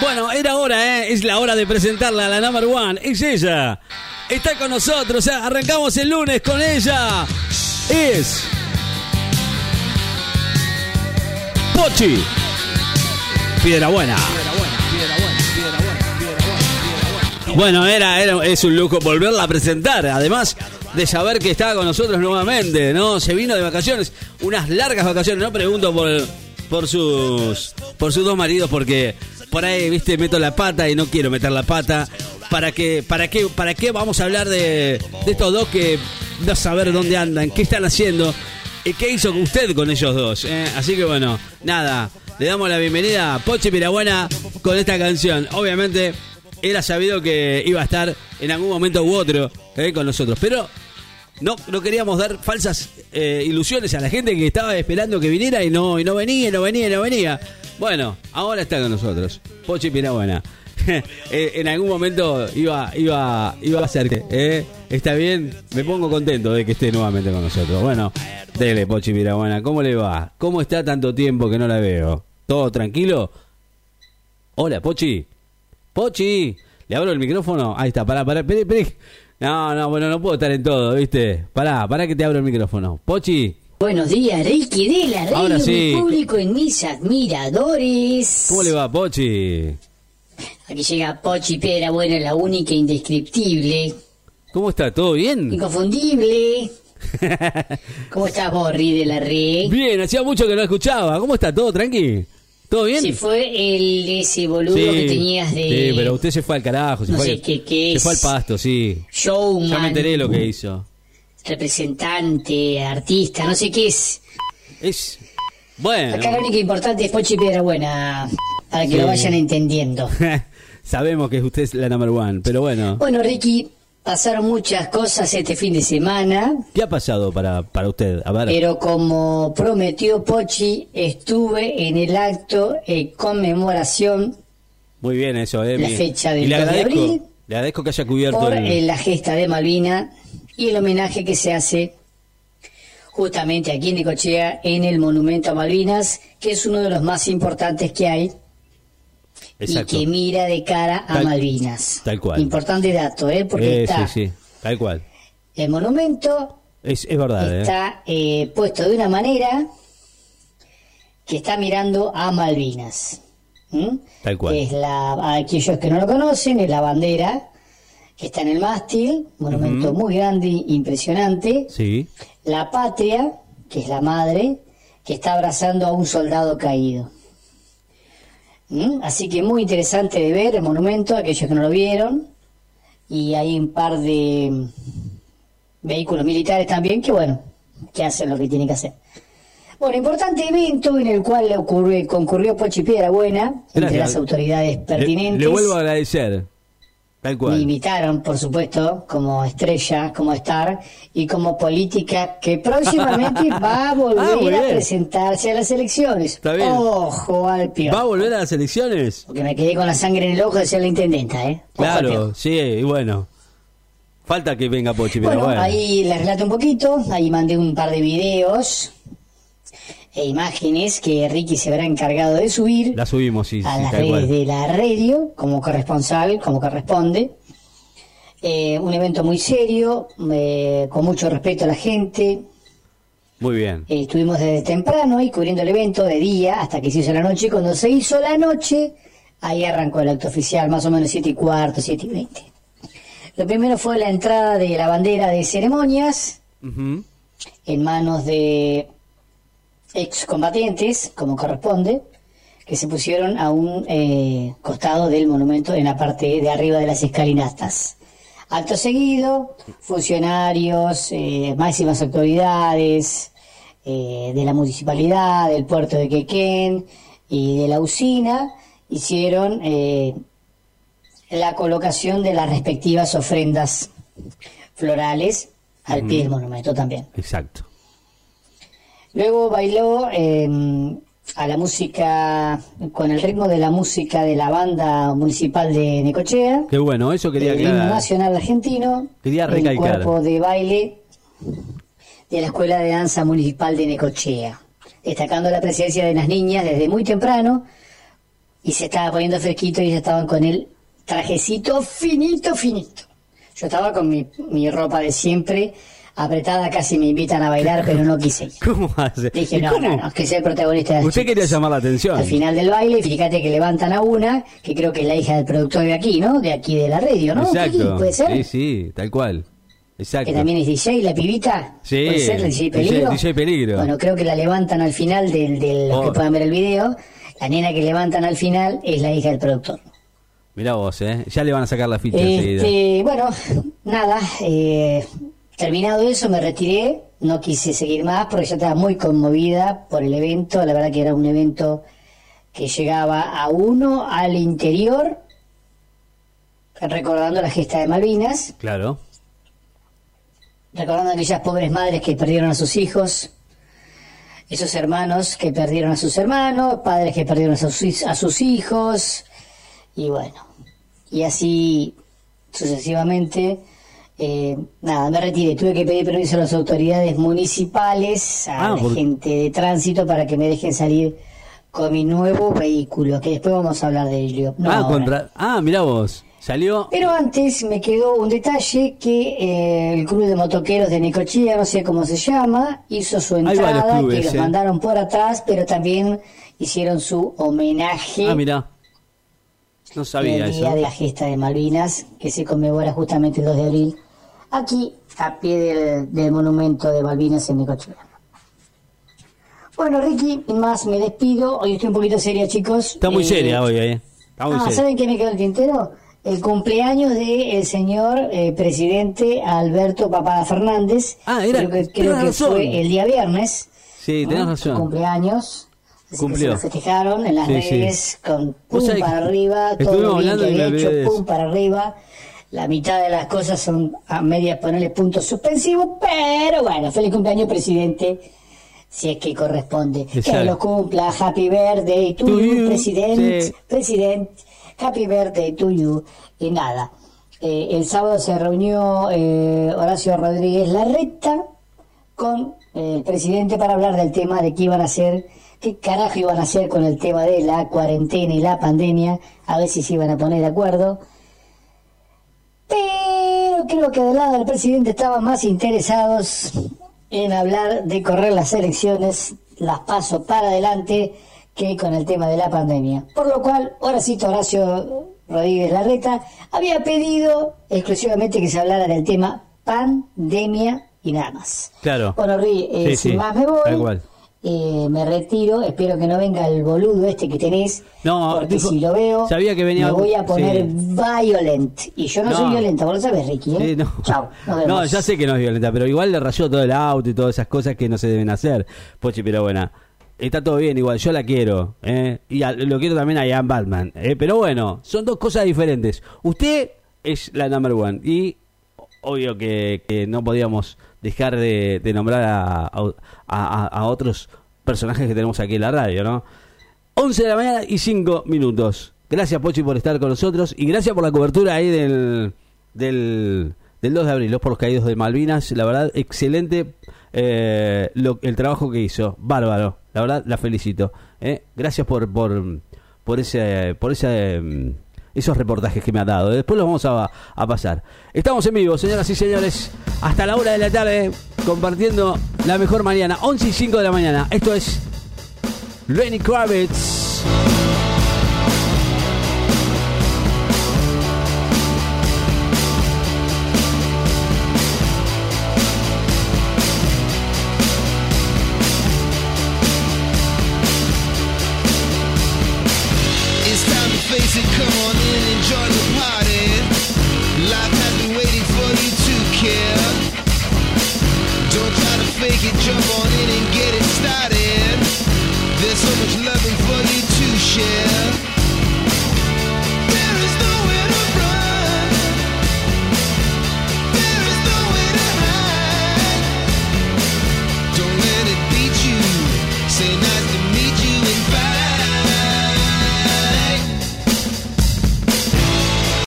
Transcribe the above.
Bueno, era hora, ¿eh? Es la hora de presentarla a la number one. Es ella. Está con nosotros. Arrancamos el lunes con ella. Es. Pochi. Piedra buena. Bueno, era, era, es un lujo volverla a presentar. Además de saber que estaba con nosotros nuevamente, ¿no? Se vino de vacaciones, unas largas vacaciones. No pregunto por, por sus por sus dos maridos porque por ahí, viste, meto la pata y no quiero meter la pata. ¿Para qué, para qué, para qué vamos a hablar de, de estos dos que no saber dónde andan, qué están haciendo? ¿Y qué hizo usted con ellos dos? eh? Así que bueno, nada, le damos la bienvenida a Poche Pirabuena con esta canción. Obviamente, era sabido que iba a estar en algún momento u otro eh, con nosotros, pero no, no queríamos dar falsas eh, ilusiones a la gente que estaba esperando que viniera y no, y no venía, no venía, no venía. Bueno, ahora está con nosotros. Pochi Pirabuena. Eh, en algún momento iba, iba, iba a ser. ¿eh? ¿Está bien? Me pongo contento de que esté nuevamente con nosotros. Bueno, dele, Pochi Pirabuena. ¿Cómo le va? ¿Cómo está tanto tiempo que no la veo? ¿Todo tranquilo? Hola, Pochi. Pochi. ¿Le abro el micrófono? Ahí está, pará, pará, espere, espere. No, no, bueno, no puedo estar en todo, ¿viste? Pará, pará que te abro el micrófono. Pochi. Buenos días, Ricky de la radio, Ahora sí. mi público y mis admiradores. ¿Cómo le va, Pochi? Aquí llega Pochi Piedra Buena, la única indescriptible, ¿Cómo está? ¿Todo bien? inconfundible. ¿Cómo estás vos, Ri de la Re? Bien, hacía mucho que no escuchaba. ¿Cómo está? ¿Todo tranqui? ¿Todo bien? Se fue el ese boludo que tenías de sí, pero usted se fue al carajo. Se No fue, sé qué- qué se es. fue al pasto, sí. showman, Ya me enteré lo que hizo. Representante, artista, no sé qué es. Es. Bueno. Acá lo único importante es Pochi Piedra Buena, para que Sí. lo vayan entendiendo. Sabemos que usted es la number one, pero bueno. Bueno, Ricky, pasaron muchas cosas este fin de semana. ¿Qué ha pasado para, para usted? A ver. Pero como prometió Pochi, estuve en el acto en conmemoración Muy bien eso, eh. La fecha del y le 2 de abril. le agradezco que haya cubierto por el... eh, la gesta de Malvina y el homenaje que se hace justamente aquí en Necochea en el Monumento a Malvinas, que es uno de los más importantes que hay Exacto. y que mira de cara a Tal- Malvinas. tal cual. Importante dato, ¿eh? Porque Eh, está sí, sí, tal cual. el monumento Es, es verdad, eh. está eh, puesto de una manera que está mirando a Malvinas. ¿Mm? Tal cual. Es la, a aquellos que no lo conocen, es la bandera que está en el mástil, monumento muy grande, impresionante. Sí. La patria, que es la madre, que está abrazando a un soldado caído. ¿Mm? Así que muy interesante de ver el monumento, aquellos que no lo vieron. Y hay un par de vehículos militares también que, bueno, que hacen lo que tienen que hacer. Bueno, importante evento en el cual le ocurrió, concurrió Pochi Piedra Buena, entre Gracias. las autoridades Le, pertinentes. le vuelvo a agradecer. Tal Me cual. invitaron, por supuesto, como estrella, como star y como política que próximamente va a Ah, volver a bien. presentarse a las elecciones. Está bien. Ojo al pio. ¿Va a volver a las elecciones? Porque me quedé con la sangre en el ojo de ser la intendenta, ¿eh? Ojo Claro, sí, y bueno. Falta que venga Pochi, pero Bueno, bueno. ahí les relato un poquito, ahí mandé un par de videos e imágenes que Ricky se habrá encargado de subir. La subimos, sí, a sí, las redes de la radio como corresponsal, como corresponde. Eh, un evento muy serio, eh, con mucho respeto a la gente. Muy bien. Eh, estuvimos desde temprano ahí cubriendo el evento de día hasta que se hizo la noche. Y Cuando se hizo la noche, ahí arrancó el acto oficial, más o menos 7 y cuarto, 7 y 20. Lo primero fue la entrada de la bandera de ceremonias en manos de excombatientes, como corresponde, que se pusieron a un eh, costado del monumento en la parte de arriba de las escalinatas. Acto seguido, funcionarios, eh, máximas autoridades eh, de la municipalidad, del puerto de Quequén y de la usina hicieron eh, la colocación de las respectivas ofrendas florales al pie del monumento también. Exacto. Luego bailó eh, a la música, con el ritmo de la música de la banda municipal de Necochea, Qué bueno, eso quería el himno aclarar. nacional argentino, Quería el recalcar. cuerpo de baile de la Escuela de Danza Municipal de Necochea, destacando la presencia de las niñas desde muy temprano, y se estaba poniendo fresquito y ellos estaban con el trajecito finito, finito. Yo estaba con mi, mi ropa de siempre, apretada, casi me invitan a bailar, pero no quise ir. ¿Cómo hace? Dije, ¿Y no, no, no, que sea el protagonista de las Usted chicas. quería llamar la atención. Al final del baile, fíjate que levantan a una, que creo que es la hija del productor de aquí, ¿no? De aquí de la radio, ¿no? Exacto. ¿Puede ser? Sí, sí, tal cual. Exacto. Que también es DJ, la pibita. Sí, ¿Puede ser? ¿La DJ Peligro? DJ Peligro. Bueno, creo que la levantan al final del, de los Oh. que puedan ver el video. La nena que levantan al final es la hija del productor. Mirá vos, ¿eh? Ya le van a sacar la ficha enseguida. Este, bueno, nada, eh, terminado eso me retiré, no quise seguir más porque yo estaba muy conmovida por el evento, la verdad que era un evento que llegaba a uno al interior, recordando la gesta de Malvinas, Claro. recordando aquellas pobres madres que perdieron a sus hijos, esos hermanos que perdieron a sus hermanos, padres que perdieron a sus, a sus hijos, y bueno, y así sucesivamente. Eh, nada, me retiré, tuve que pedir permiso a las autoridades municipales, a Ah, la por- gente de tránsito para que me dejen salir con mi nuevo vehículo, que después vamos a hablar de ello. No ah, contra... ah, mirá vos. Salió. Pero antes me quedó un detalle que eh, el club de motoqueros de Necochea, no sé cómo se llama, hizo su entrada, clubes, que los eh. mandaron por atrás, pero también hicieron su homenaje Ah, mirá. No sabía el día eso. de la gesta de Malvinas, que se conmemora justamente el 2 de abril, aquí a pie del, del monumento de Malvinas en Necochea. Bueno, Ricky, más me despido. Hoy estoy un poquito seria, chicos. Está muy Eh, seria hoy, ¿eh? Está muy Ah, seria. ¿saben qué me quedó el tintero? El cumpleaños del señor eh, presidente Alberto Papada Fernández. Ah, era- Creo que, creo que fue el día viernes. Sí, tenés ¿no? razón. Cumpleaños. Así que se lo festejaron en las Sí, sí. redes con pum para arriba, todo bien que había de hecho, pum para arriba. La mitad de las cosas son a medias ponerle puntos suspensivos, pero bueno, feliz cumpleaños presidente, si es que corresponde. Que lo cumpla, happy birthday to, To you, you, presidente, sí. presidente, happy birthday to you. Y nada, eh, el sábado se reunió eh, Horacio Rodríguez Larreta con eh, el presidente para hablar del tema de qué iban a hacer, qué carajo iban a hacer con el tema de la cuarentena y la pandemia, a ver si se iban a poner de acuerdo. Pero creo que del lado del presidente estaban más interesados en hablar de correr las elecciones, las paso para adelante, que con el tema de la pandemia. Por lo cual, Horacito Horacio Rodríguez Larreta había pedido exclusivamente que se hablara del tema pandemia y nada más. Claro. Bueno, Ri, eh, Sí, sin sí, más me voy. cual. Eh, me retiro, espero que no venga el boludo este que tenés, No, porque dijo- si lo veo, sabía que venía me voy a poner sí. violent. Y yo no, No. soy violenta, vos lo sabés, Ricky, ¿eh? Sí, no. Chao. No, ya sé que no es violenta, pero igual le rayó todo el auto y todas esas cosas que no se deben hacer. Pochi, pero bueno, está todo bien igual, yo la quiero. ¿eh? Y a- lo quiero también a Ian Batman. ¿eh? Pero bueno, son dos cosas diferentes. Usted es la number one y obvio que, que no podíamos dejar de, de nombrar a, a- a- otros personajes que tenemos aquí en la radio, ¿no? 11 de la mañana y 5 minutos. Gracias, Pochi, por estar con nosotros y gracias por la cobertura ahí del, del, del 2 de abril, los por los caídos de Malvinas. La verdad, excelente eh, el trabajo que hizo. Bárbaro. La verdad, la felicito. ¿eh? Gracias por, por, por, ese, por ese, mm, esos reportajes que me ha dado. Después los vamos a, a pasar. Estamos en vivo, señoras y señores. Hasta la hora de la tarde, compartiendo la mejor mañana. 11 y 5 de la mañana. Esto es Lenny Kravitz.